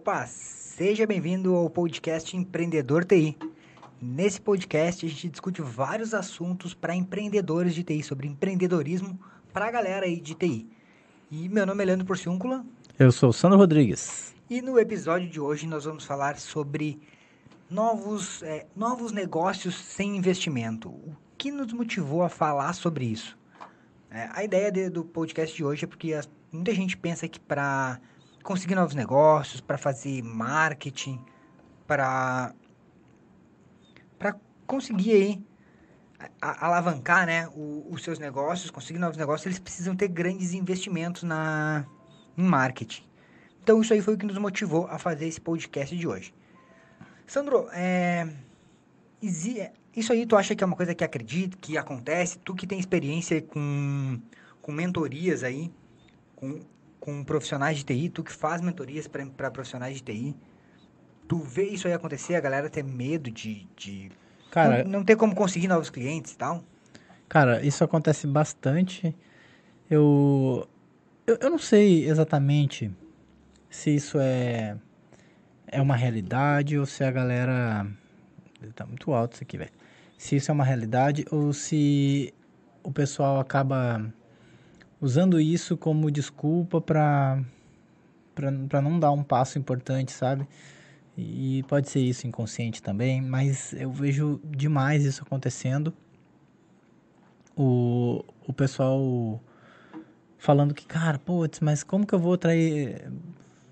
Opa, seja bem-vindo ao podcast Empreendedor TI. Nesse podcast a gente discute vários assuntos para empreendedores de TI, sobre empreendedorismo para a galera aí de TI. E meu nome é Leandro Porciúncula. Eu sou o Sandro Rodrigues. E no episódio de hoje nós vamos falar sobre novos, é, novos negócios sem investimento. O que nos motivou a falar sobre isso? É, a ideia de, do podcast de hoje é porque as, muita gente pensa que para conseguir novos negócios, para fazer marketing, para para conseguir aí alavancar, né, os seus negócios, conseguir novos negócios, eles precisam ter grandes investimentos na em marketing. Então isso aí foi o que nos motivou a fazer esse podcast de hoje. Sandro, é, isso aí tu acha que é uma coisa que acredita, que acontece? Tu que tem experiência com, com mentorias aí, com com profissionais de TI, tu que faz mentorias para profissionais de TI, tu vê isso aí acontecer, a galera ter medo de, de cara, não, não ter como conseguir novos clientes e tal? Cara, isso acontece bastante. Eu, eu, eu não sei exatamente se isso é, é uma realidade ou se a galera... Tá muito alto isso aqui, velho. Se isso é uma realidade ou se o pessoal acaba usando isso como desculpa para para não dar um passo importante, sabe? E pode ser isso inconsciente também, mas eu vejo demais isso acontecendo. O, o pessoal falando que, cara, putz, mas como que eu vou atrair,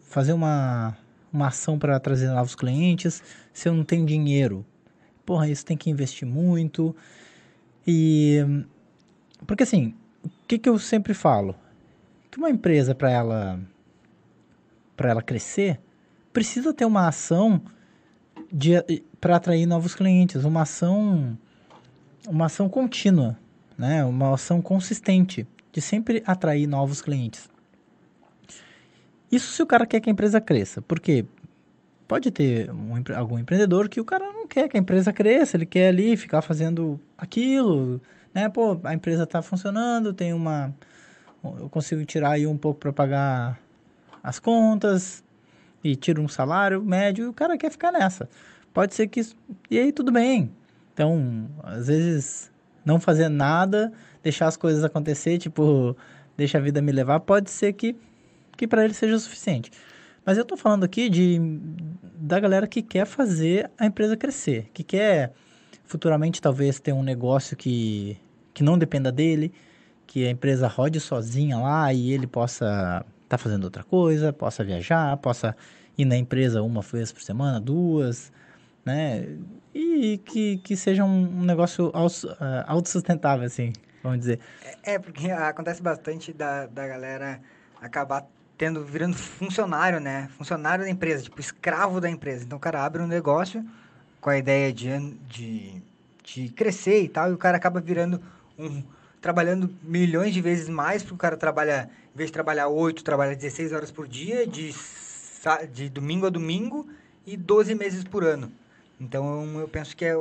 fazer uma, uma ação para trazer novos clientes se eu não tenho dinheiro? Porra, isso tem que investir muito. E. Porque assim, o que, que eu sempre falo? Que uma empresa, para ela, ela crescer, precisa ter uma ação para atrair novos clientes, uma ação, uma ação contínua, né? uma ação consistente de sempre atrair novos clientes. Isso se o cara quer que a empresa cresça, porque pode ter um, algum empreendedor que o cara não quer que a empresa cresça, ele quer ali ficar fazendo aquilo, né? Pô, a empresa está funcionando, tem uma eu consigo tirar aí um pouco para pagar as contas e tiro um salário médio e o cara quer ficar nessa. Pode ser que e aí tudo bem. Então, às vezes não fazer nada, deixar as coisas acontecer, tipo, deixa a vida me levar, pode ser que que para ele seja o suficiente. Mas eu estou falando aqui de da galera que quer fazer a empresa crescer, que quer futuramente talvez ter um negócio que, que não dependa dele, que a empresa rode sozinha lá e ele possa estar tá fazendo outra coisa, possa viajar, possa ir na empresa uma vez por semana, duas, né? E que, que seja um, negócio uh, autossustentável, assim, vamos dizer. É, é, porque acontece bastante da, da galera acabar tendo, virando funcionário, né? Funcionário da empresa, tipo, escravo da empresa. Então o cara abre um negócio com a ideia de, de, de crescer e tal, e o cara acaba virando um. trabalhando milhões de vezes mais, porque o cara trabalha, em vez de trabalhar 8, trabalha 16 horas por dia, de, de domingo a domingo, e 12 meses por ano. Então eu penso que é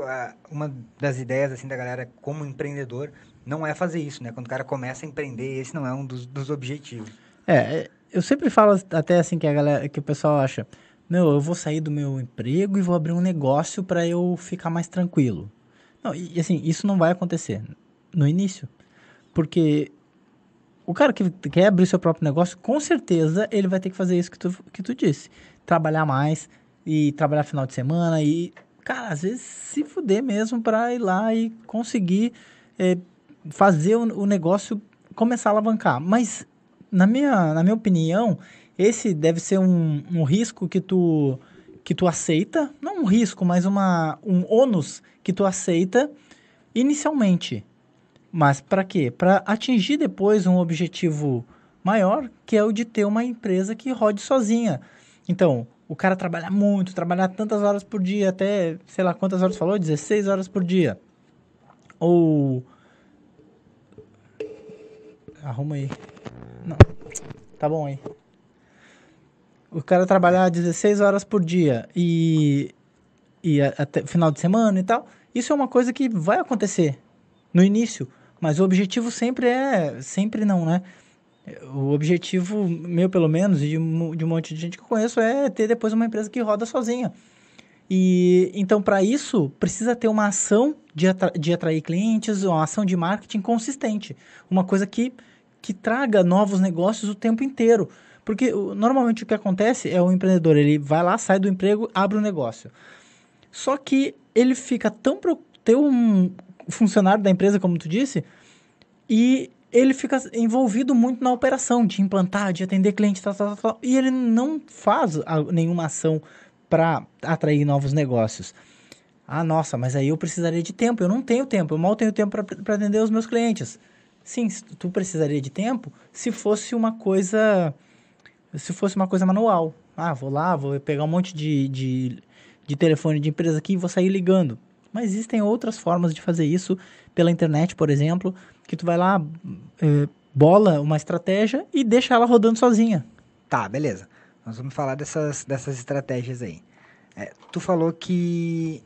uma das ideias assim da galera como empreendedor não é fazer isso, né? Quando o cara começa a empreender, esse não é um dos, dos objetivos. É, eu sempre falo até assim que a galera, que o pessoal acha, não, eu vou sair do meu emprego e vou abrir um negócio para eu ficar mais tranquilo. Não, e assim, isso não vai acontecer no início. Porque o cara que quer abrir seu próprio negócio, com certeza ele vai ter que fazer isso que tu, que tu disse. Trabalhar mais e trabalhar final de semana e, cara, às vezes se fuder mesmo para ir lá e conseguir é, fazer o, o negócio começar a alavancar. Mas, na minha, na minha opinião, esse deve ser um, um risco que tu, que tu aceita, não um risco, mas uma, um ônus que tu aceita inicialmente. Mas para quê? Para atingir depois um objetivo maior, que é o de ter uma empresa que rode sozinha. Então, o cara trabalha muito, trabalhar tantas horas por dia, até, sei lá quantas horas falou, 16 horas por dia. Ou arruma aí. Não. Tá bom aí o cara trabalhar 16 horas por dia e, e até final de semana e tal, isso é uma coisa que vai acontecer no início, mas o objetivo sempre é, sempre não, né? O objetivo meu, pelo menos, e de um, de um monte de gente que eu conheço, é ter depois uma empresa que roda sozinha. E então, para isso, precisa ter uma ação de, atra de atrair clientes, uma ação de marketing consistente. Uma coisa que, que traga novos negócios o tempo inteiro. Porque normalmente o que acontece é o empreendedor, ele vai lá, sai do emprego, abre um negócio. Só que ele fica tão ter um funcionário da empresa, como tu disse, e ele fica envolvido muito na operação de implantar, de atender cliente, tal, tal, tal, e ele não faz nenhuma ação para atrair novos negócios. Ah, nossa, mas aí eu precisaria de tempo. Eu não tenho tempo, eu mal tenho tempo para atender os meus clientes. Sim, tu precisaria de tempo se fosse uma coisa se fosse uma coisa manual. Ah, vou lá, vou pegar um monte de, de, de telefone de empresa aqui e vou sair ligando. Mas existem outras formas de fazer isso pela internet, por exemplo, que tu vai lá, é, bola uma estratégia e deixa ela rodando sozinha. Tá, beleza. Nós vamos falar dessas, dessas estratégias aí. É, tu falou que,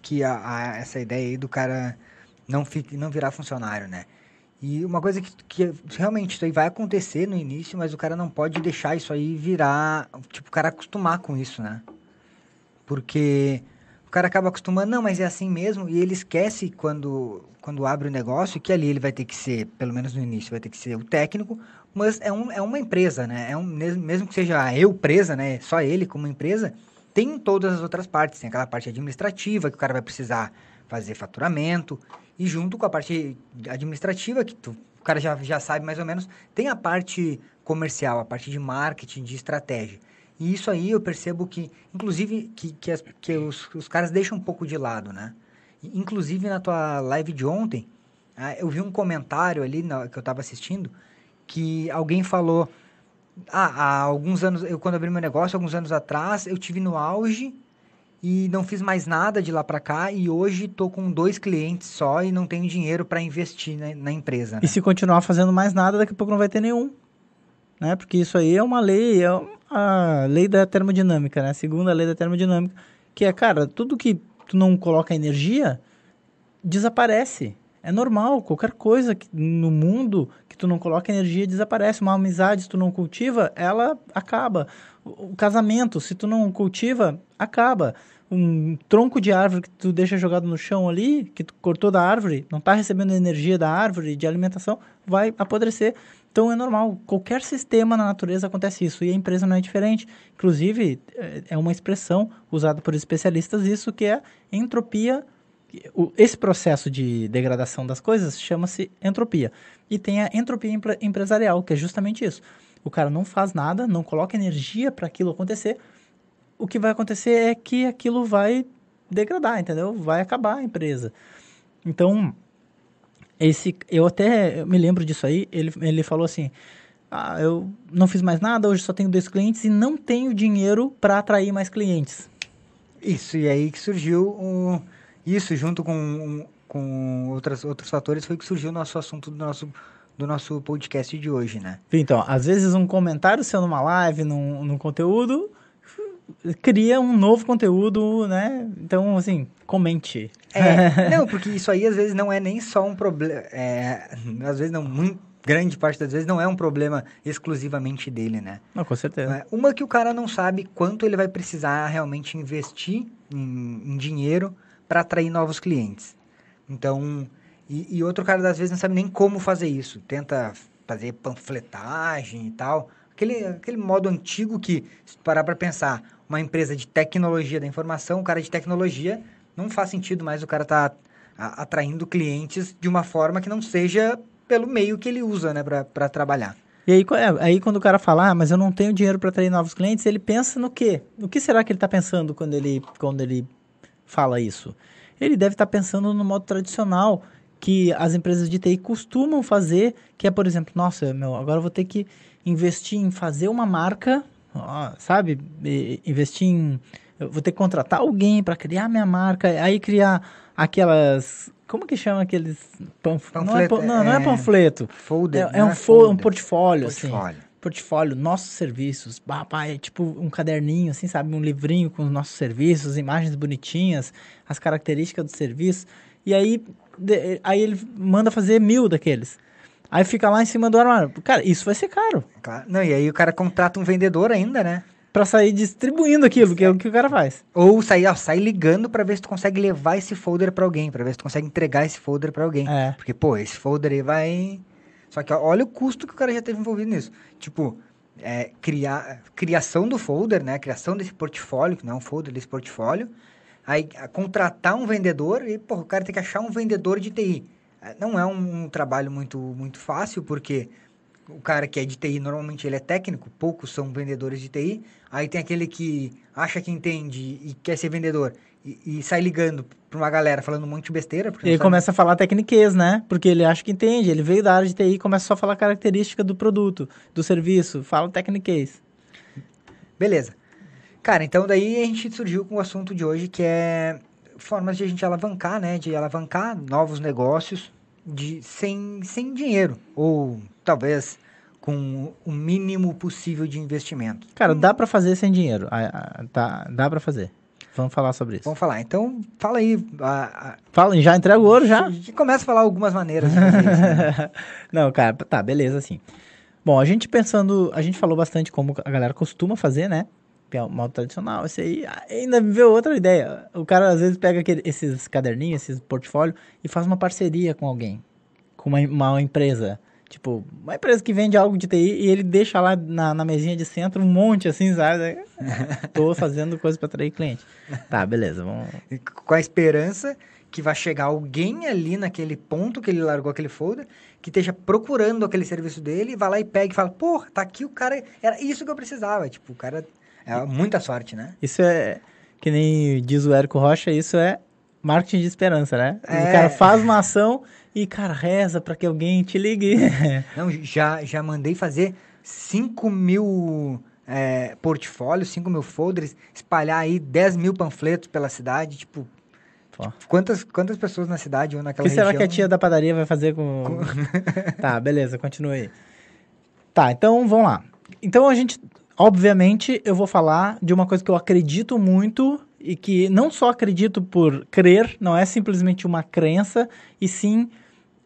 que a, a, essa ideia aí do cara não, fique, não virar funcionário, né? E uma coisa que, que realmente isso aí vai acontecer no início, mas o cara não pode deixar isso aí virar. Tipo, o cara acostumar com isso, né? Porque o cara acaba acostumando, não, mas é assim mesmo, e ele esquece quando, quando abre o negócio que ali ele vai ter que ser, pelo menos no início, vai ter que ser o técnico, mas é, um, é uma empresa, né? É um, mesmo que seja eu presa, né? Só ele como empresa, tem todas as outras partes. Tem aquela parte administrativa que o cara vai precisar fazer faturamento, e junto com a parte administrativa, que tu, o cara já, já sabe mais ou menos, tem a parte comercial, a parte de marketing, de estratégia. E isso aí eu percebo que, inclusive, que, que, as, que os, os caras deixam um pouco de lado, né? Inclusive, na tua live de ontem, ah, eu vi um comentário ali na, que eu estava assistindo, que alguém falou... Ah, há alguns anos, eu quando abri meu negócio, alguns anos atrás, eu tive no auge e não fiz mais nada de lá para cá e hoje estou com dois clientes só e não tenho dinheiro para investir na, na empresa. Né? E se continuar fazendo mais nada, daqui a pouco não vai ter nenhum, né? Porque isso aí é uma lei, é a lei da termodinâmica, né? A segunda lei da termodinâmica, que é, cara, tudo que tu não coloca energia desaparece. É normal, qualquer coisa que, no mundo que tu não coloca energia desaparece. Uma amizade, se tu não cultiva, ela acaba. O, casamento, se tu não cultiva, acaba. Um tronco de árvore que tu deixa jogado no chão ali, que tu cortou da árvore, não está recebendo energia da árvore, de alimentação, vai apodrecer. Então é normal, qualquer sistema na natureza acontece isso e a empresa não é diferente. Inclusive, é, é uma expressão usada por especialistas isso que é entropia esse processo de degradação das coisas chama-se entropia. E tem a entropia empresarial, que é justamente isso. O cara não faz nada, não coloca energia para aquilo acontecer. O que vai acontecer é que aquilo vai degradar, entendeu? Vai acabar a empresa. Então, esse, eu até me lembro disso aí. Ele, ele falou assim: ah, eu não fiz mais nada, hoje só tenho dois clientes e não tenho dinheiro para atrair mais clientes. Isso, e aí que surgiu um isso, junto com, com outras, outros fatores, foi que surgiu o nosso assunto do nosso, do nosso podcast de hoje, né? Então, às vezes um comentário seu numa live, num, num conteúdo, cria um novo conteúdo, né? Então, assim, comente. É, não, porque isso aí às vezes não é nem só um problema. É, às vezes não, muito grande parte das vezes não é um problema exclusivamente dele, né? Não, com certeza. É, uma que o cara não sabe quanto ele vai precisar realmente investir em, em dinheiro para atrair novos clientes. Então, e, e, outro cara às vezes não sabe nem como fazer isso. Tenta fazer panfletagem e tal. Aquele, aquele modo antigo que, se parar para pensar, uma empresa de tecnologia da informação, um cara de tecnologia, não faz sentido mais o cara tá atraindo clientes de uma forma que não seja pelo meio que ele usa, né, para trabalhar. E aí, é, aí quando o cara fala, ah, mas eu não tenho dinheiro para atrair novos clientes, ele pensa no quê? No que será que ele está pensando quando ele, quando ele fala isso? Ele deve estar pensando no modo tradicional que as empresas de TI costumam fazer, que é, por exemplo, nossa, meu, agora eu vou ter que investir em fazer uma marca, sabe? investir em. Eu vou ter que contratar alguém para criar minha marca, aí criar aquelas. Como que chama aqueles. Panf... Panfleto, não, é, não, não é, é panfleto. Folder, é, é um, é folder, um portfólio, portfólio. assim portfólio, nossos serviços, papai, é tipo um caderninho, assim, sabe? Um livrinho com os nossos serviços, imagens bonitinhas, as características do serviço. E aí, aí ele manda fazer mil daqueles. Aí fica lá em cima do armário. Cara, isso vai ser caro. Claro. Não, e aí o cara contrata um vendedor ainda, né? Pra sair distribuindo aquilo, que é o que o cara faz. Ou sair, ó, sair ligando pra ver se tu consegue levar esse folder pra alguém, pra ver se tu consegue entregar esse folder pra alguém. É. Porque, pô, esse folder aí vai. Só que ó, olha o custo que o cara já teve envolvido nisso. Tipo, é, criar, criação do folder, né? Criação desse portfólio, que não é um folder, desse portfólio. Aí contratar um vendedor e, pô, o cara tem que achar um vendedor de TI. É, Não é um, um trabalho muito, muito fácil, porque o cara que é de TI, normalmente ele é técnico, poucos são vendedores de TI. Aí tem aquele que acha que entende e quer ser vendedor e, e sai ligando pra uma galera falando um monte de besteira. E ele sabe- começa a falar tecniquez, né? Porque ele acha que entende. Ele veio da área de TI e começa só a falar característica do produto, do serviço. Fala tecniquez. Beleza. Cara, então daí a gente surgiu com o assunto de hoje que é formas de a gente alavancar, né? De alavancar novos negócios de, sem, sem dinheiro. Ou talvez com o mínimo possível de investimento. Cara, dá pra fazer sem dinheiro. Ah, ah, Tá, dá pra fazer. Vamos falar sobre isso. Vamos falar. Então, fala aí. A, a, Fala, já entrega o ouro, já? A gente começa a falar algumas maneiras de fazer isso. né? Não, cara, tá, beleza, assim. Bom, a gente pensando, a gente falou bastante como a galera costuma fazer, né? Modo tradicional, esse aí ah, ainda me veio outra ideia. O cara às vezes pega aquele- esses caderninhos, esses portfólio e faz uma parceria com alguém, com uma, uma empresa. Tipo, uma empresa que vende algo de TI e ele deixa lá na, na mesinha de centro um monte assim, sabe? Tô fazendo coisa pra atrair cliente. Tá, beleza, vamos. Com a esperança que vai chegar alguém ali naquele ponto que ele largou aquele folder, que esteja procurando aquele serviço dele, vai lá e pega e fala, porra, tá aqui o cara, era isso que eu precisava. Tipo, o cara, é muita sorte, né? Isso é, que nem diz o Érico Rocha, isso é marketing de esperança, né? É. O cara faz uma ação e, cara, reza pra que alguém te ligue. Não, já, já mandei fazer 5 mil é, portfólios, 5 mil folders, espalhar aí 10 mil panfletos pela cidade, tipo, Pô. quantas, quantas pessoas na cidade ou O naquela que será região... que a tia da padaria vai fazer com... tá, beleza, continua aí. Tá, então vamos lá. Então a gente, obviamente, eu vou falar de uma coisa que eu acredito muito e que não só acredito por crer, não é simplesmente uma crença, e sim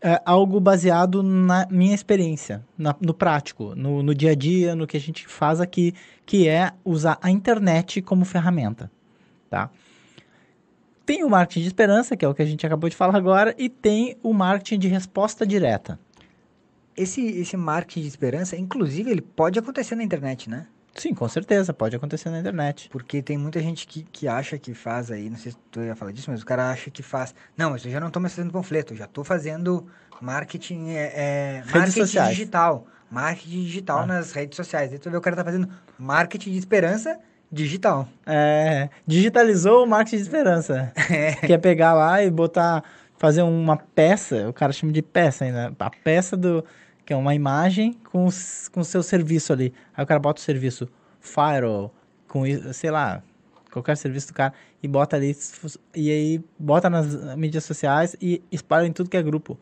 é, algo baseado na minha experiência, na- no prático, no, no dia a dia, no que a gente faz aqui, que é usar a internet como ferramenta, tá? Tem o marketing de esperança, que é o que a gente acabou de falar agora, e tem o marketing de resposta direta. Esse, esse marketing de esperança, inclusive, ele pode acontecer na internet, né? Sim, com certeza, pode acontecer na internet. Porque tem muita gente que, que acha que faz aí, não sei se tu ia falar disso, mas o cara acha que faz. Não, mas eu já não estou mais fazendo panfleto, eu já estou fazendo marketing, é, é, Redes marketing sociais. digital. Marketing digital Ah. nas redes sociais. Aí tu vê o cara tá fazendo marketing de esperança digital. É, digitalizou o marketing de esperança. Que é pegar lá e botar, fazer uma peça, o cara chama de peça ainda, a peça do, que é uma imagem com os- com o seu serviço ali. Aí o cara bota o serviço firewall, com, sei lá, qualquer serviço do cara, e bota ali, e aí bota nas mídias sociais e espalha em tudo que é grupo.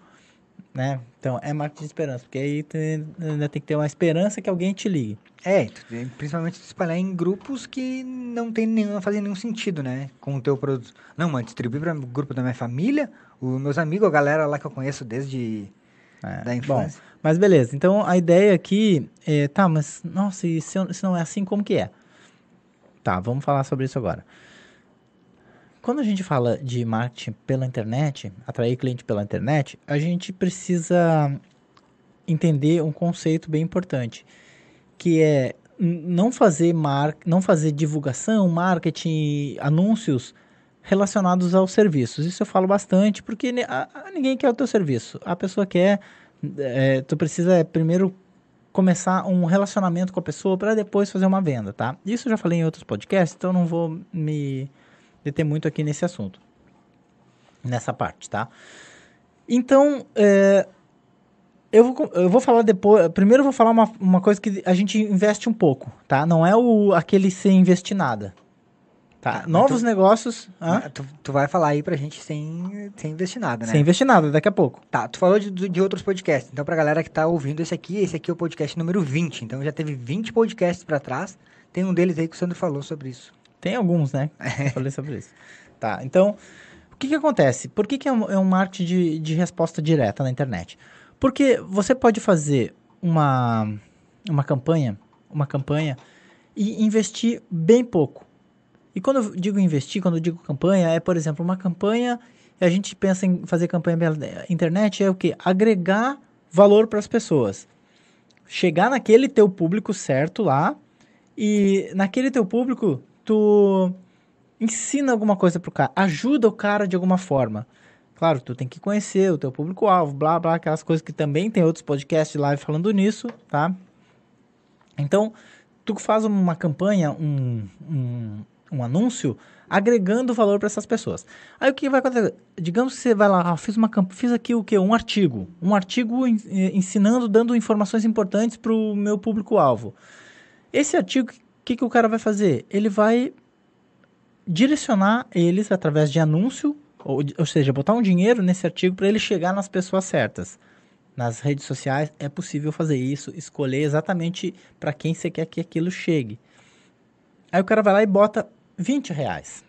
Né? Então é marketing de esperança, porque aí tem- ainda tem que ter uma esperança que alguém te ligue. É, tu- principalmente tu espalhar em grupos que não tem nenhum, fazem nenhum sentido, né? Com o teu produto. Não, mano, distribuir para o grupo da minha família, os meus amigos, a galera lá que eu conheço desde É, da bom, infância. Mas beleza, então a ideia aqui é, tá, mas nossa, e se, se não é assim, como que é? Tá, vamos falar sobre isso agora. Quando a gente fala de marketing pela internet, atrair cliente pela internet, a gente precisa entender um conceito bem importante, que é não fazer mar, não fazer divulgação, marketing, anúncios relacionados aos serviços. Isso eu falo bastante porque ninguém quer o teu serviço. A pessoa quer, é, tu precisa é, primeiro começar um relacionamento com a pessoa para depois fazer uma venda, tá? Isso eu já falei em outros podcasts, então não vou me deter muito aqui nesse assunto, nessa parte, tá? Então, é, eu, vou, eu vou falar depois. Primeiro, eu vou falar uma, uma coisa que a gente investe um pouco, tá? Não é o aquele sem investir nada. Tá? Ah, Novos tu- negócios. Ah, Tu, tu vai falar aí pra gente sem, sem investir nada, né? Sem investir nada, daqui a pouco. Tá, tu falou de, de outros podcasts. Então, pra galera que tá ouvindo esse aqui, esse aqui é o podcast número 20. Então, já teve 20 podcasts pra trás. Tem um deles aí que o Sandro falou sobre isso. Tem alguns, né? Eu falei sobre isso. Tá, então, o que que acontece? Por que que é um, é um marketing de, de resposta direta na internet? Porque você pode fazer uma, uma campanha, uma campanha e investir bem pouco. E quando eu digo investir, quando eu digo campanha, é, por exemplo, uma campanha, a gente pensa em fazer campanha pela internet, é o que? Agregar valor para as pessoas. Chegar naquele teu público certo lá, e naquele teu público, tu ensina alguma coisa pro cara, ajuda o cara de alguma forma. Claro, tu tem que conhecer o teu público-alvo, blá, blá, aquelas coisas que também tem outros podcasts live falando nisso, tá? Então, tu faz uma campanha, um, um, um anúncio, agregando valor para essas pessoas. Aí o que vai acontecer? Digamos que você vai lá, ah, fiz, uma, fiz aqui o que? Um artigo. Um artigo ensinando, dando informações importantes para o meu público-alvo. Esse artigo, o que, que o cara vai fazer? Ele vai direcionar eles através de anúncio, ou, ou seja, botar um dinheiro nesse artigo para ele chegar nas pessoas certas. Nas redes sociais é possível fazer isso, escolher exatamente para quem você quer que aquilo chegue. Aí o cara vai lá e bota 20 reais.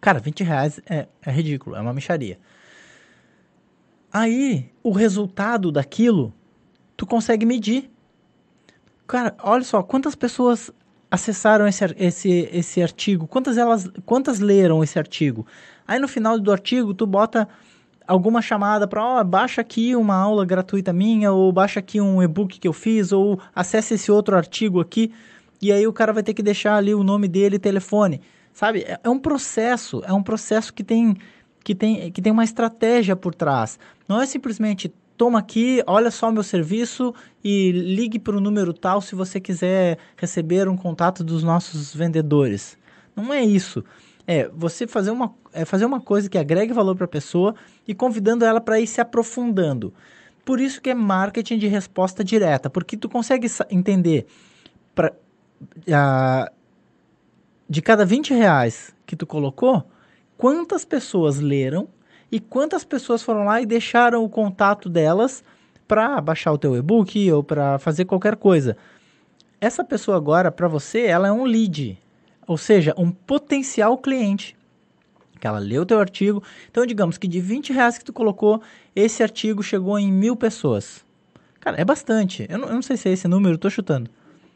Cara, 20 reais é, é ridículo, é uma micharia. Aí, o resultado daquilo, tu consegue medir. Cara, olha só, quantas pessoas acessaram esse, esse, esse artigo, quantas elas, quantas leram esse artigo. Aí no final do artigo tu bota alguma chamada para, ó, oh, baixa aqui uma aula gratuita minha, ou baixa aqui um e-book que eu fiz, ou acesse esse outro artigo aqui, e aí o cara vai ter que deixar ali o nome dele telefone. Sabe? É, é um processo, é um processo que tem, que tem, que tem uma estratégia por trás. Não é simplesmente toma aqui, olha só o meu serviço e ligue para o número tal se você quiser receber um contato dos nossos vendedores. Não é isso. É você fazer uma, é fazer uma coisa que agregue valor para a pessoa e convidando ela para ir se aprofundando. Por isso que é marketing de resposta direta, porque tu consegue entender de cada 20 reais que tu colocou, quantas pessoas leram e quantas pessoas foram lá e deixaram o contato delas para baixar o teu e-book ou para fazer qualquer coisa. Essa pessoa agora, para você, ela é um lead, ou seja, um potencial cliente. Que ela leu o teu artigo. Então, digamos que de 20 reais que tu colocou, esse artigo chegou em mil pessoas. Cara, é bastante. Eu não, eu não sei se é esse número, eu tô chutando.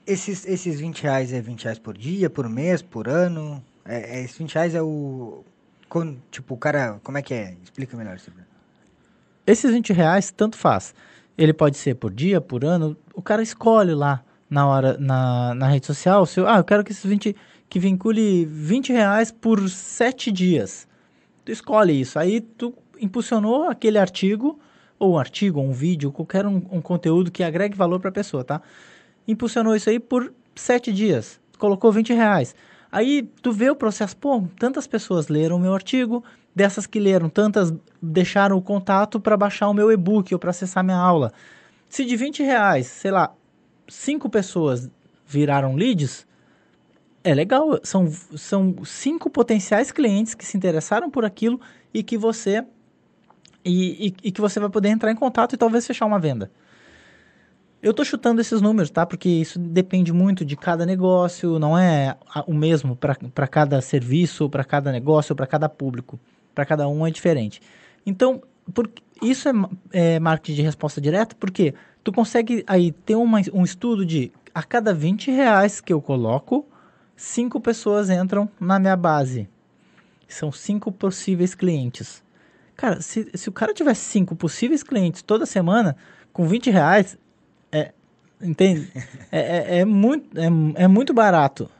Esses, esses 20 reais é 20 reais por dia, por mês, por ano? É, é, esses 20 reais é o, tipo, o cara, como é que é? Explica melhor isso. Esses 20 reais, tanto faz. Ele pode ser por dia, por ano. O cara escolhe lá na hora, na, na rede social, seu, ah, eu quero que esses 20, que vincule 20 reais por 7 dias. Tu escolhe isso. Aí tu impulsionou aquele artigo, ou um artigo, ou um vídeo, qualquer um, um conteúdo que agregue valor para a pessoa, tá? Impulsionou isso aí por 7 dias. Colocou 20 reais. Aí tu vê o processo, pô, tantas pessoas leram o meu artigo, dessas que leram, tantas deixaram o contato para baixar o meu e-book ou para acessar minha aula. Se de 20 reais, sei lá, cinco pessoas viraram leads, é legal. São, são cinco potenciais clientes que se interessaram por aquilo e que você e, e, e que você vai poder entrar em contato e talvez fechar uma venda. Eu tô chutando esses números, tá? Porque isso depende muito de cada negócio, não é o mesmo para cada serviço, para cada negócio, para cada público. Para cada um é diferente. Então, por, isso é, é, marketing de resposta direta, porque tu consegue aí ter uma, um estudo de a cada 20 reais que eu coloco, cinco pessoas entram na minha base. São cinco possíveis clientes. Cara, se, se o cara tivesse cinco possíveis clientes toda semana, com 20 reais, Entende? é, é, é, muito, é, é muito barato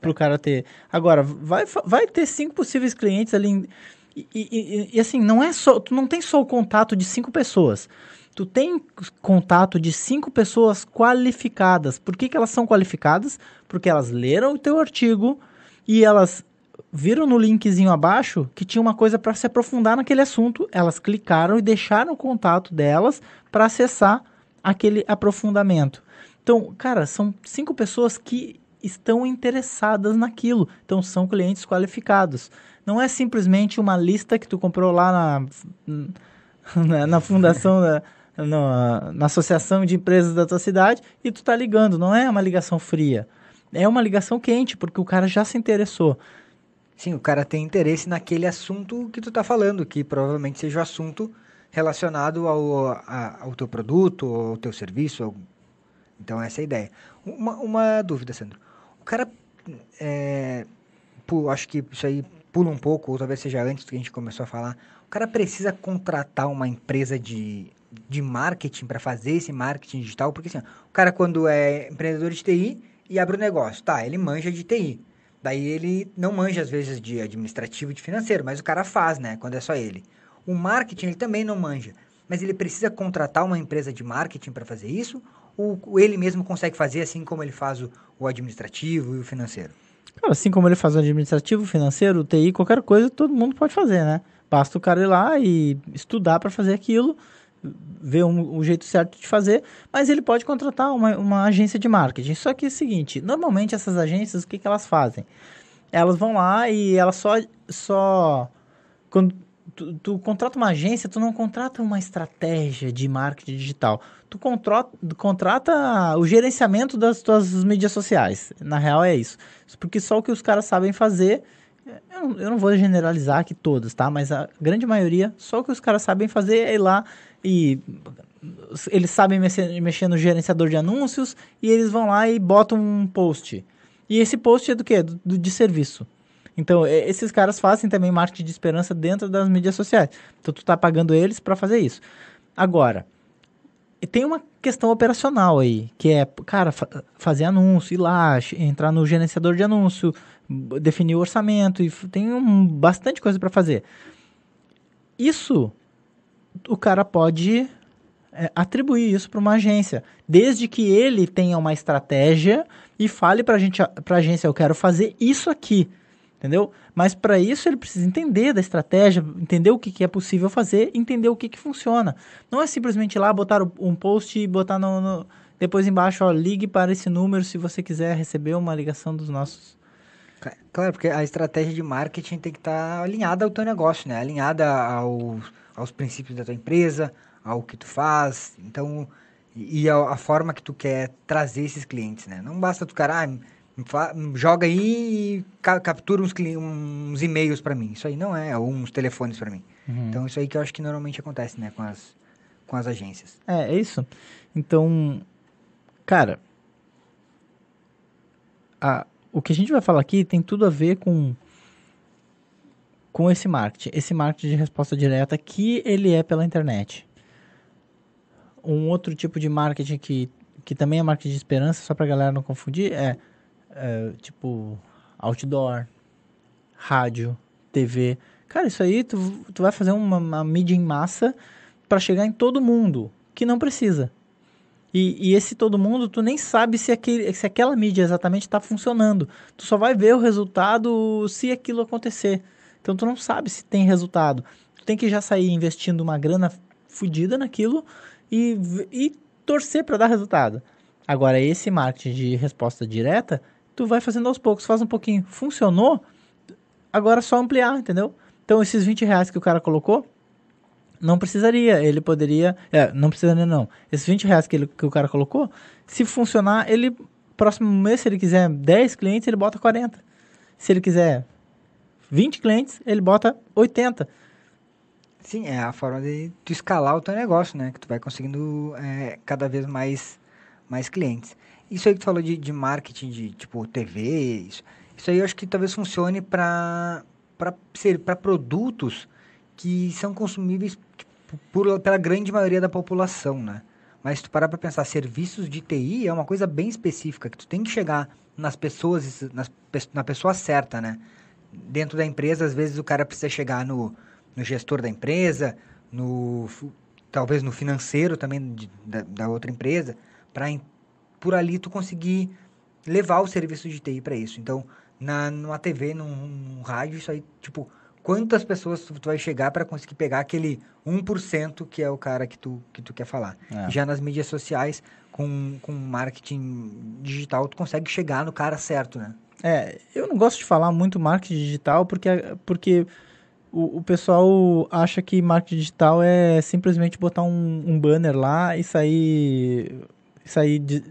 para o cara ter. Agora, vai, vai ter cinco possíveis clientes ali. E, e, e, assim, não é só. Tu não tem só o contato de cinco pessoas. Tu tem contato de cinco pessoas qualificadas. Por que, que elas são qualificadas? Porque elas leram o teu artigo e elas viram no linkzinho abaixo que tinha uma coisa para se aprofundar naquele assunto. Elas clicaram e deixaram o contato delas para acessar aquele aprofundamento. Então, cara, são cinco pessoas que estão interessadas naquilo. Então, são clientes qualificados. Não é simplesmente uma lista que tu comprou lá na, na, na fundação da. Na, na, associação de empresas da tua cidade e tu tá ligando, não é uma ligação fria. É uma ligação quente, porque o cara já se interessou. Sim, o cara tem interesse naquele assunto que tu tá falando, que provavelmente seja o assunto relacionado ao, a, ao teu produto, ao teu serviço. Ao... Então, essa é a ideia. Uma, uma dúvida, Sandro. O cara, é, acho que isso aí pula um pouco, ou talvez seja antes do que a gente começou a falar. O cara precisa contratar uma empresa de, de marketing para fazer esse marketing digital, porque assim, o cara quando é empreendedor de TI e abre o um negócio, tá, ele manja de TI. Daí ele não manja às vezes de administrativo e de financeiro, mas o cara faz, né, quando é só ele. O marketing ele também não manja, mas ele precisa contratar uma empresa de marketing para fazer isso, ou, ele mesmo consegue fazer assim como ele faz o, o administrativo e o financeiro? Cara, assim como ele faz o administrativo, financeiro, o TI, qualquer coisa, todo mundo pode fazer, né? Basta o cara ir lá e estudar para fazer aquilo ver um, o jeito certo de fazer, mas ele pode contratar uma, uma agência de marketing. Só que é o seguinte, normalmente essas agências, o que, que elas fazem? Elas vão lá e elas só... só quando tu, tu contrata uma agência, tu não contrata uma estratégia de marketing digital. Tu contrata, contrata o gerenciamento das tuas mídias sociais. Na real é isso. Porque só o que os caras sabem fazer eu não, eu não, vou generalizar aqui todos, tá? Mas a grande maioria, só o que os caras sabem fazer é ir lá e eles sabem mexer, mexer no gerenciador de anúncios e eles vão lá e botam um post. E esse post é do quê? Do, do, de serviço. Então, esses caras fazem também marketing de esperança dentro das mídias sociais. Então, tu tá pagando eles para fazer isso. Agora, tem uma questão operacional aí, que é, cara, fa fazer anúncio, ir lá, entrar no gerenciador de anúncio, definir o orçamento, e tem um, bastante coisa para fazer. Isso o cara pode é, atribuir isso para uma agência, desde que ele tenha uma estratégia e fale para a agência, eu quero fazer isso aqui, entendeu? Mas para isso ele precisa entender da estratégia, entender o que, que é possível fazer, entender o que, que funciona. Não é simplesmente ir lá botar um post e botar no, no depois embaixo, ó, ligue para esse número se você quiser receber uma ligação dos nossos Claro, porque a estratégia de marketing tem que estar tá alinhada ao teu negócio, né? Alinhada ao aos princípios da tua empresa, ao que tu faz, então e a, a forma que tu quer trazer esses clientes, né? Não basta tu cara, ah, joga aí e ca captura uns, uns e-mails para mim. Isso aí não é, ou uns telefones para mim. Uhum. Então isso aí que eu acho que normalmente acontece, né, com as com as agências. É, é isso. Então, cara, a, o que a gente vai falar aqui tem tudo a ver com com esse marketing, esse marketing de resposta direta que ele é pela internet. Um outro tipo de marketing que, que também é marketing de esperança, só para galera não confundir, é, é, tipo outdoor, rádio, TV. Cara, isso aí tu, tu vai fazer uma, uma mídia em massa para chegar em todo mundo que não precisa. E, e, esse todo mundo, tu nem sabe se, aquele, se aquela mídia exatamente está funcionando. Tu só vai ver o resultado se aquilo acontecer. Então tu não sabe se tem resultado. Tu tem que já sair investindo uma grana fodida naquilo e, e torcer para dar resultado. Agora, esse marketing de resposta direta, tu vai fazendo aos poucos, faz um pouquinho. Funcionou? Agora é só ampliar, entendeu? Então, esses 20 reais que o cara colocou, não precisaria. Ele poderia. É, não precisaria, não. Esses 20 reais que, ele, que o cara colocou, se funcionar, ele. Próximo mês, se ele quiser 10 clientes, ele bota 40. Se ele quiser 20 clientes, ele bota 80. Sim, é a forma de tu escalar o teu negócio, né? Que tu vai conseguindo é, cada vez mais, mais clientes. Isso aí que tu falou de, de marketing, de tipo TV, isso, isso aí eu acho que talvez funcione para produtos que são consumíveis tipo, por, pela grande maioria da população, né? Mas se tu parar para pensar, serviços de TI é uma coisa bem específica, que tu tem que chegar nas pessoas, nas, na pessoa certa, né? dentro da empresa, às vezes o cara precisa chegar no, no gestor da empresa, no talvez no financeiro também de, da, da, outra empresa, para por ali tu conseguir levar o serviço de TI para isso. Então, na numa TV, num, num, rádio, isso aí, tipo, quantas pessoas tu, tu vai chegar para conseguir pegar aquele 1% que é o cara que tu, que tu quer falar. É. Já nas mídias sociais, com, com marketing digital, tu consegue chegar no cara certo, né? É, eu não gosto de falar muito marketing digital porque, porque o, o pessoal acha que marketing digital é simplesmente botar um, um banner lá e sair, sair de,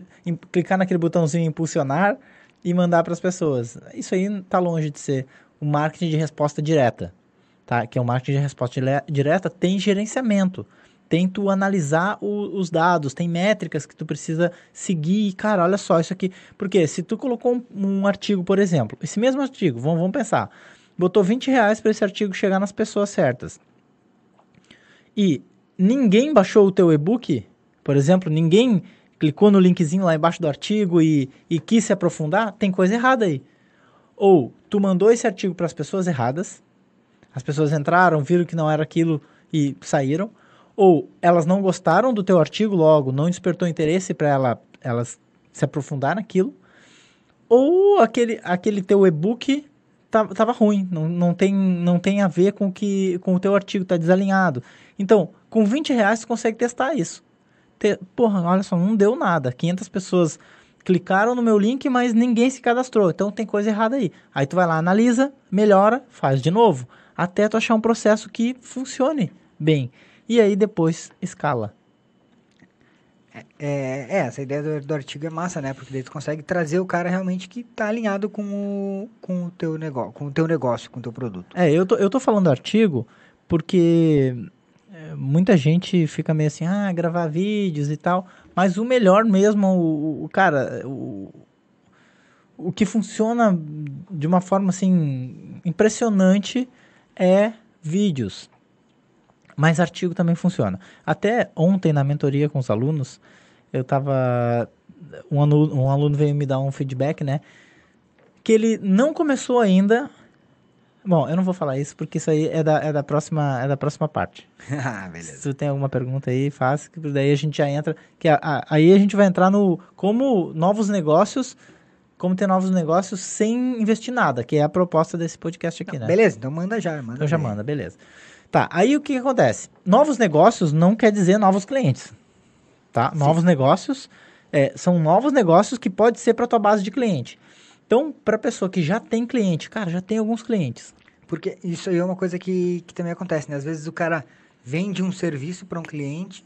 clicar naquele botãozinho impulsionar e mandar para as pessoas. Isso aí está longe de ser o marketing de resposta direta. tá? Que é o marketing de resposta direta, tem gerenciamento. Tem tu analisar o, os dados, tem métricas que tu precisa seguir. Cara, olha só isso aqui. Porque se tu colocou um, um artigo, por exemplo, esse mesmo artigo, vamos, vamos pensar, botou 20 reais para esse artigo chegar nas pessoas certas. E ninguém baixou o teu e-book, por exemplo, ninguém clicou no linkzinho lá embaixo do artigo e, e quis se aprofundar, tem coisa errada aí. Ou tu mandou esse artigo para as pessoas erradas, as pessoas entraram, viram que não era aquilo e saíram, ou elas não gostaram do teu artigo logo, não despertou interesse para ela, elas se aprofundar naquilo, ou aquele, aquele teu e-book tava ruim, não, não, tem, não tem a ver com, que, com o teu artigo, tá desalinhado. Então, com 20 reais você consegue testar isso ter, porra, olha só, não deu nada. 500 pessoas clicaram no meu link, mas ninguém se cadastrou. Então tem coisa errada aí. Aí tu vai lá, analisa, melhora, faz de novo, até tu achar um processo que funcione bem. E aí depois escala. É, é, é essa ideia do, do, artigo é massa, né? Porque daí tu consegue trazer o cara realmente que tá alinhado com o, com o teu negócio, com o teu negócio, com o teu produto. É, eu tô, eu tô falando artigo porque muita gente fica meio assim, ah, gravar vídeos e tal. Mas o melhor mesmo, o, o cara, o, o que funciona de uma forma assim impressionante é vídeos. Mas artigo também funciona. Até ontem na mentoria com os alunos, eu tava um aluno, um aluno veio me dar um feedback, né? Que ele não começou ainda Bom, eu não vou falar isso porque isso aí é da, é da, próxima, é da próxima parte. ah, beleza. Se tu tem alguma pergunta aí, faz, que daí a gente já entra. Que a, a, aí a gente vai entrar no como novos negócios, como ter novos negócios sem investir nada, que é a proposta desse podcast aqui, não, né? Beleza, então manda já, manda. Então já manda, beleza. Tá, aí o que, que acontece? Novos negócios não quer dizer novos clientes. Tá? Sim. Novos negócios é, são novos negócios que pode ser para tua base de cliente. Então, para a pessoa que já tem cliente, cara, já tem alguns clientes. Porque isso aí é uma coisa que, que também acontece, né? Às vezes o cara vende um serviço para um cliente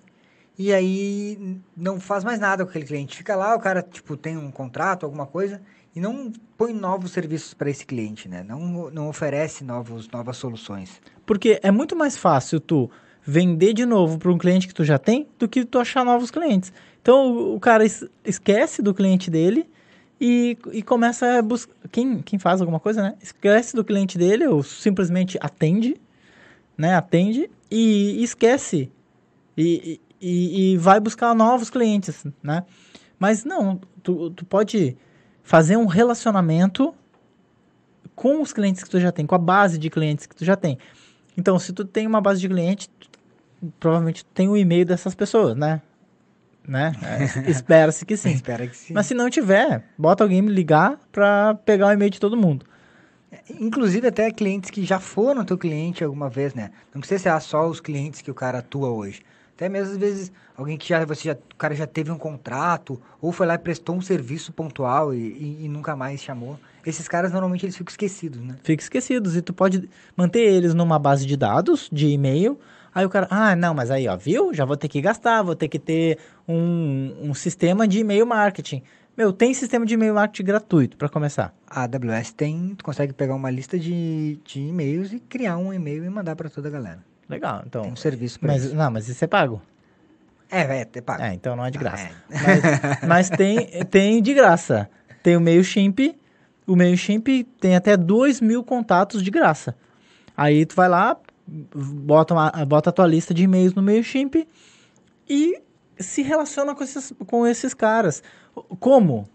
e aí não faz mais nada com aquele cliente. Fica lá, o cara, tipo, tem um contrato, alguma coisa, e não põe novos serviços para esse cliente, né? Não, não oferece novos, novas soluções. Porque é muito mais fácil tu vender de novo para um cliente que tu já tem do que tu achar novos clientes. Então o cara esquece do cliente dele e, e começa a buscar. Quem, quem faz alguma coisa, né? Esquece do cliente dele ou simplesmente atende, né? Atende e, e esquece. E, e, e, vai buscar novos clientes, né? Mas não, tu, tu pode fazer um relacionamento com os clientes que tu já tem, com a base de clientes que tu já tem. Então, se tu tem uma base de clientes, provavelmente tu tem o e-mail dessas pessoas, né? Né? É, Espera-se que sim. Espera que sim. Mas se não tiver, bota alguém me ligar para pegar o e-mail de todo mundo. É, inclusive até clientes que já foram teu cliente alguma vez, né? Não precisa ser só os clientes que o cara atua hoje. Até mesmo às vezes alguém que já você já, o cara já teve um contrato ou foi lá e prestou um serviço pontual e, e, e nunca mais chamou. Esses caras normalmente eles ficam esquecidos, né? Ficam esquecidos e tu pode manter eles numa base de dados de e-mail Aí o cara, ah, não, mas aí, ó, viu? Já vou ter que gastar, vou ter que ter um, um sistema de e-mail marketing. Meu, tem sistema de e-mail marketing gratuito para começar. A AWS tem, tu consegue pegar uma lista de, de e-mails e criar um e-mail e mandar para toda a galera. Legal, então. Tem um serviço para mas, isso. Não, mas isso é pago. É, é, é pago. É, então não é de graça. Ah, é. Mas, mas, tem, tem de graça. Tem o MailChimp, o MailChimp tem até 2 mil contatos de graça. Aí tu vai lá, bota, uma, bota a tua lista de e-mails no MailChimp e se relaciona com esses, com esses caras. Como?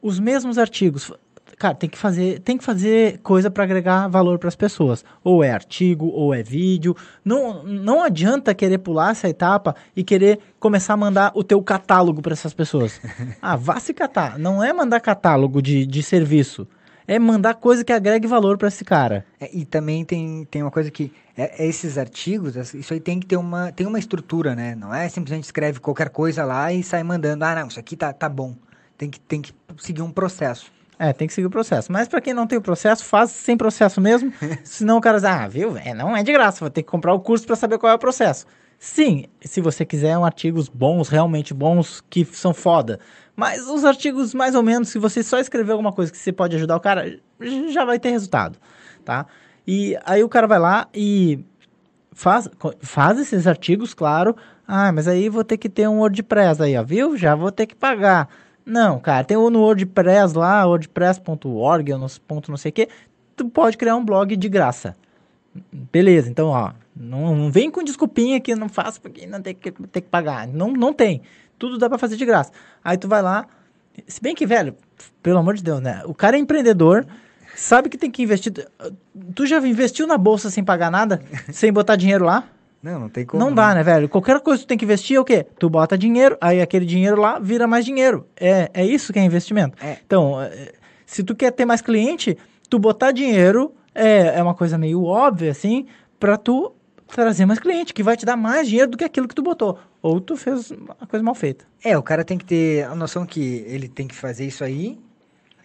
Os mesmos artigos. Cara, tem que fazer, tem que fazer coisa para agregar valor para as pessoas. Ou é artigo, ou é vídeo. Não, não adianta querer pular essa etapa e querer começar a mandar o teu catálogo para essas pessoas. Ah, vá se catar. Não é mandar catálogo de, de serviço é mandar coisa que agregue valor para esse cara. É, e também tem, tem uma coisa que é, é esses artigos, isso aí tem que ter uma, tem uma estrutura, né? Não é simplesmente escreve qualquer coisa lá e sai mandando, ah, não, isso aqui tá, tá bom. Tem que, tem que seguir um processo. É, tem que seguir o processo. Mas para quem não tem o processo, faz sem processo mesmo. senão o cara diz, ah, viu? É, não é de graça, vou ter que comprar o curso para saber qual é o processo. Sim, se você quiser um artigos bons, realmente bons, que são foda. Mas os artigos, mais ou menos, se você só escrever alguma coisa que você pode ajudar o cara, já vai ter resultado, tá? E aí o cara vai lá e faz, faz esses artigos, claro. Ah, mas aí vou ter que ter um WordPress aí, ó, viu? Já vou ter que pagar. Não, cara, tem o no WordPress lá, wordpress.org, ponto não sei o que, tu pode criar um blog de graça. Beleza, então, ó, não, não vem com desculpinha que não faço porque não tem que, tem que pagar. Não, não tem. Tudo dá pra fazer de graça. Aí tu vai lá, se bem que, velho, pelo amor de Deus, né? O cara é empreendedor, sabe que tem que investir. Tu já investiu na bolsa sem pagar nada? sem botar dinheiro lá? Não, não tem como. Não dá, né, velho? Qualquer coisa que tu tem que investir é o quê? Tu bota dinheiro, aí aquele dinheiro lá vira mais dinheiro. É, é isso que é investimento. É. Então, é, se tu quer ter mais cliente, tu botar dinheiro é, é uma coisa meio óbvia, assim, pra tu trazer mais cliente, que vai te dar mais dinheiro do que aquilo que tu botou. Ou tu fez uma coisa mal feita. É, o cara tem que ter a noção que ele tem que fazer isso aí,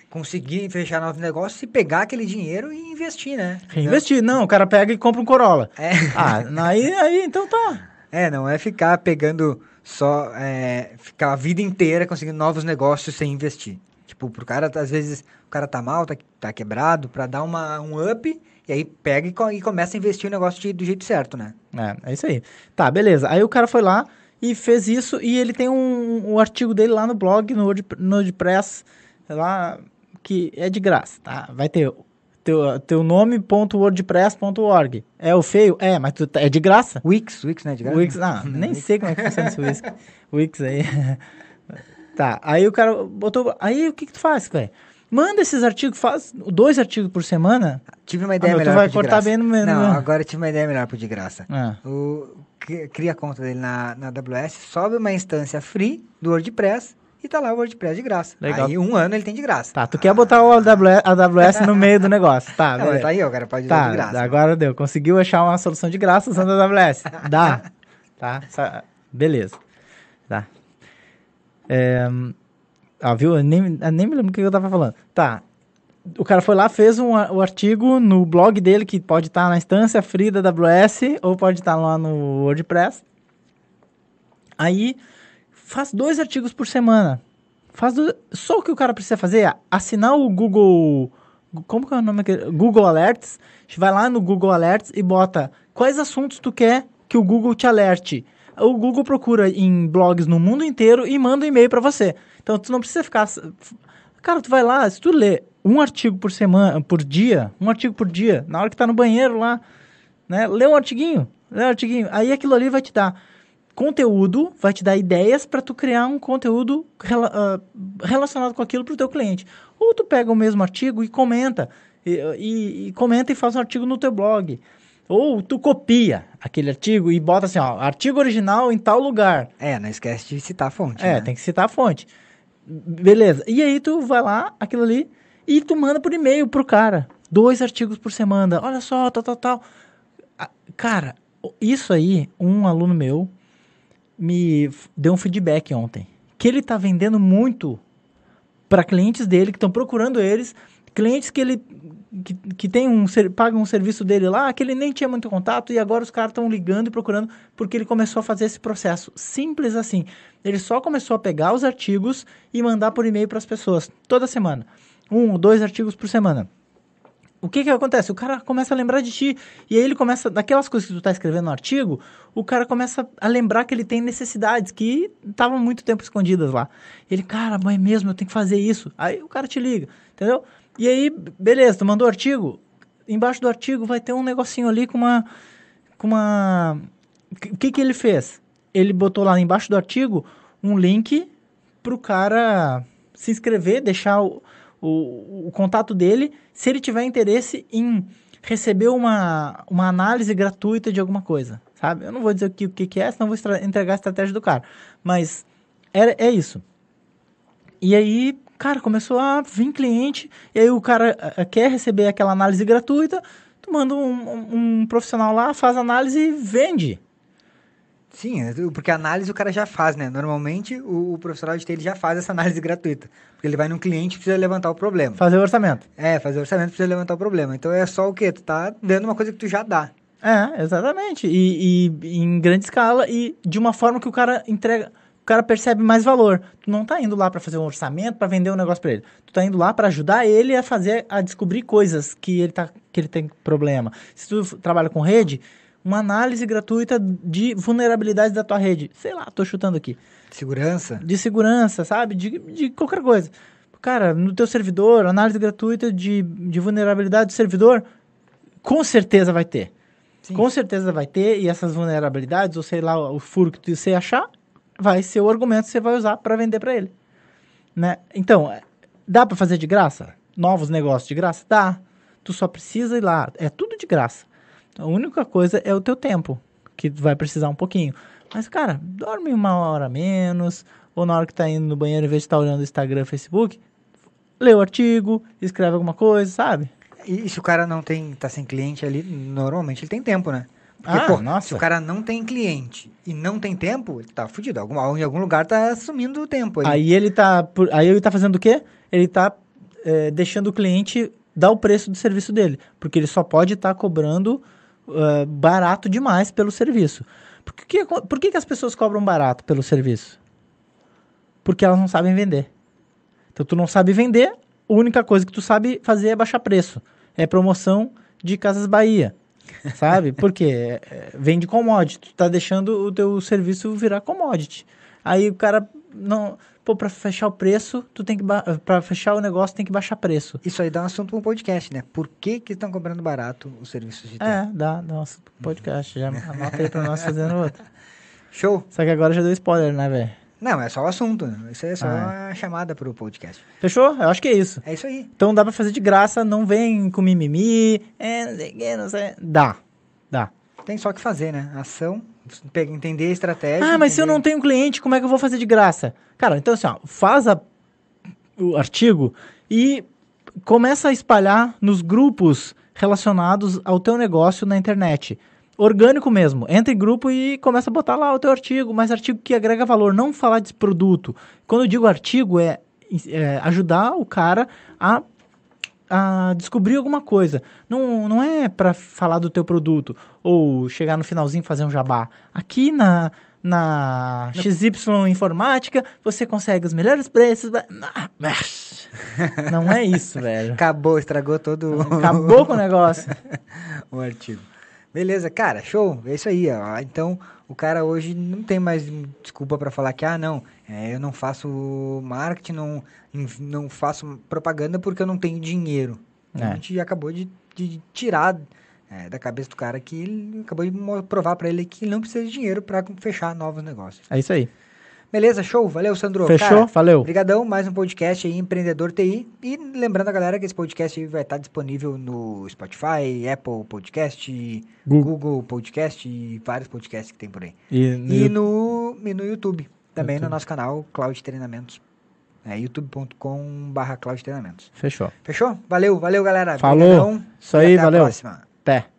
conseguir fechar novos negócios e pegar aquele dinheiro e investir, né? Reinvestir. Não, o cara pega e compra um Corolla. É. Ah, aí, aí então tá. É, não é ficar pegando só, é, ficar a vida inteira conseguindo novos negócios sem investir. Tipo, pro cara, às vezes, o cara tá mal, tá, tá quebrado, pra dar uma, um up, e aí pega e, e começa a investir o negócio de- do jeito certo, né? É, é isso aí. Tá, beleza. Aí o cara foi lá e fez isso e ele tem um, um artigo dele lá no blog, no, Word, no WordPress, lá, que é de graça, tá? Vai ter teu, teu nome.wordpress.org. É o feio? É, mas tu, tá- é de graça. Wix, Wix, né? De graça? Wix, não, nem sei como é que funciona esse Wix. Wix aí. Tá, aí o cara botou. Aí o que, que tu faz, velho? Manda esses artigos, faz dois artigos por semana. Tive uma ideia Ah, meu, tu melhor vai cortar bem no meu- no Não, agora eu tive uma ideia melhor pro de graça. Ah, O, cri- cria a conta dele na, na AWS, sobe uma instância free do WordPress e tá lá o WordPress de graça. Legal. Aí um ano ele tem de graça. tá, tu quer botar o AWS, AWS no meio do negócio. Tá, Não, mas aí, o cara pode Tá, de graça. agora deu. Conseguiu achar uma solução de graça usando a AWS. Dá. Tá, beleza. Tá. É, ah, viu? Eu nem, eu nem me lembro o que eu tava falando. Tá. O cara foi lá, fez um, o artigo no blog dele, que pode estar na instância free da AWS, ou pode estar lá no WordPress. Aí, faz dois artigos por semana. Faz do- Só o que o cara precisa fazer é assinar o Google... Como que é o nome? aquele? Google Alerts. Vai lá no Google Alerts e bota quais assuntos tu quer que o Google te alerte. O Google procura em blogs no mundo inteiro e manda um e-mail para você. Então, tu não precisa ficar... Cara, tu vai lá, se tu lê um artigo por semana, por dia, um artigo por dia, na hora que tá no banheiro lá, né? Lê um artiguinho, lê um artiguinho. Aí aquilo ali vai te dar conteúdo, vai te dar ideias para tu criar um conteúdo rela- ah, relacionado com aquilo pro teu cliente. Ou tu pega o mesmo artigo e comenta, e, e- e comenta e faz um artigo no teu blog. Ou tu copia aquele artigo e bota assim, ó, artigo original em tal lugar. É, não esquece de citar a fonte. É, né? tem que citar a fonte. Beleza. E aí tu vai lá, aquilo ali, e tu manda por e-mail pro cara. Dois artigos por semana. Olha só, tal, tal, tal. Cara, isso aí, um aluno meu me deu um feedback ontem. Que ele tá vendendo muito para clientes dele que estão procurando eles, clientes que ele que, que tem um pagam um serviço dele lá, que ele nem tinha muito contato e agora os caras estão ligando e procurando porque ele começou a fazer esse processo simples assim. Ele só começou a pegar os artigos e mandar por e-mail para as pessoas toda semana, um ou dois artigos por semana. O que que acontece? O cara começa a lembrar de ti. E aí ele começa, daquelas coisas que tu tá escrevendo no artigo, o cara começa a lembrar que ele tem necessidades que estavam muito tempo escondidas lá. Ele, cara, é mesmo, eu tenho que fazer isso. Aí o cara te liga, entendeu? E aí, beleza, tu mandou o artigo, embaixo do artigo vai ter um negocinho ali com uma... Com uma... O que que ele fez? Ele botou lá embaixo do artigo um link pro cara se inscrever, deixar o, o, o contato dele, se ele tiver interesse em receber uma, uma análise gratuita de alguma coisa, sabe? Eu não vou dizer o que, o que, que é, senão vou entregar a estratégia do cara. Mas é, é isso. E aí, cara, começou a vir cliente, e aí o cara eh, quer receber aquela análise gratuita, tu manda um, um- profissional lá, faz análise e vende. Sim, é, porque a análise o cara já faz, né? Normalmente o, o profissional de TI já faz essa análise gratuita. Porque ele vai num cliente e precisa levantar o problema. Fazer o orçamento. É, fazer orçamento precisa levantar o problema. Então é só o quê? Tu tá dando uma coisa que tu já dá. É, exatamente. E, e em grande escala e de uma forma que o cara entrega, o cara percebe mais valor. Tu não tá indo lá para fazer um orçamento, para vender um negócio para ele. Tu tá indo lá para ajudar ele a fazer, a descobrir coisas que ele tá que ele tem problema. Se tu trabalha com rede, uma análise gratuita de vulnerabilidades da tua rede. Sei lá, tô chutando aqui. Segurança. De segurança, sabe? De, de qualquer coisa. Cara, no teu servidor, análise gratuita de, de vulnerabilidade do servidor, com certeza vai ter. Sim. Com certeza vai ter, e essas vulnerabilidades, ou sei lá, o furo que tu- você achar, vai ser o argumento que você vai usar para vender para ele. Né? Então, é, dá para fazer de graça? Novos negócios de graça? Dá. Tu só precisa ir lá. É tudo de graça. A única coisa é o teu tempo, que vai precisar um pouquinho. Mas, cara, dorme uma hora menos, ou na hora que tá indo no banheiro, em vez de estar olhando o Instagram, Facebook, lê o artigo, escreve alguma coisa, sabe? E se o cara não tem, tá sem cliente ali, normalmente ele tem tempo, né? Porque, Ah, pô, nossa. se o cara não tem cliente e não tem tempo, ele tá fudido. Algum, em algum lugar tá sumindo o tempo aí. Aí ele tá, aí ele tá fazendo o quê? Ele tá é, deixando o cliente dar o preço do serviço dele, porque ele só pode estar cobrando ah, barato demais pelo serviço. Por que, por que, que as pessoas cobram barato pelo serviço? Porque elas não sabem vender. Então tu não sabe vender, a única coisa que tu sabe fazer é baixar preço. É promoção de Casas Bahia. Sabe? Porque é, é, vende commodity. Tu tá deixando o teu serviço virar commodity. Aí o cara não. Pô, pra fechar o preço, tu tem que. Pra fechar o negócio, tem que baixar preço. Isso aí dá um assunto para um podcast, né? Por que que estão cobrando barato os serviços de TI? É, dá, nossa, podcast. Já anota aí pra nós fazendo outro. Show? Só que agora já deu spoiler, né, velho? Não, é só o assunto. né? Isso é só Ah, a chamada pro podcast. Fechou? Eu acho que é isso. É isso aí. Então dá pra fazer de graça, não vem com mimimi. É, não sei o que, não sei. Dá. Dá. Tem só que fazer, né? Ação, entender a estratégia. Ah, mas se eu entender- não tenho cliente, como é que eu vou fazer de graça? Cara, então assim, ó, faz a- o artigo e começa a espalhar nos grupos relacionados ao teu negócio na internet. Orgânico mesmo. Entra em grupo e começa a botar lá o teu artigo, mas artigo que agrega valor, não falar de produto. Quando eu digo artigo, é, é ajudar o cara a a descobrir alguma coisa. Não, não é para falar do teu produto ou chegar no finalzinho e fazer um jabá. Aqui na, na XY Informática você consegue os melhores preços. Ah, Não é isso, velho. Acabou, estragou todo Acabou com o negócio. o artigo. Beleza, cara, show. É isso aí, ó. Então, o cara hoje não tem mais desculpa pra falar que, ah, não, é, eu não faço marketing, não, não faço propaganda porque eu não tenho dinheiro. É. A gente acabou de, de tirar é, da cabeça do cara que ele acabou de provar pra ele que ele não precisa de dinheiro pra fechar novos negócios. É isso aí. Beleza, show. Valeu, Sandro. Fechou? Cara, Valeu. Obrigadão, mais um podcast aí, Empreendedor TI. E lembrando a galera que esse podcast vai estar disponível no Spotify, Apple Podcast, Google. Google, Podcast e vários podcasts que tem por aí. E, no E no, e no YouTube, também no YouTube. nosso canal Cloud Treinamentos. É Treinamentos. Fechou. Fechou? Valeu, valeu, galera. Falou. Obrigadão. Isso aí, até a valeu. próxima. Até.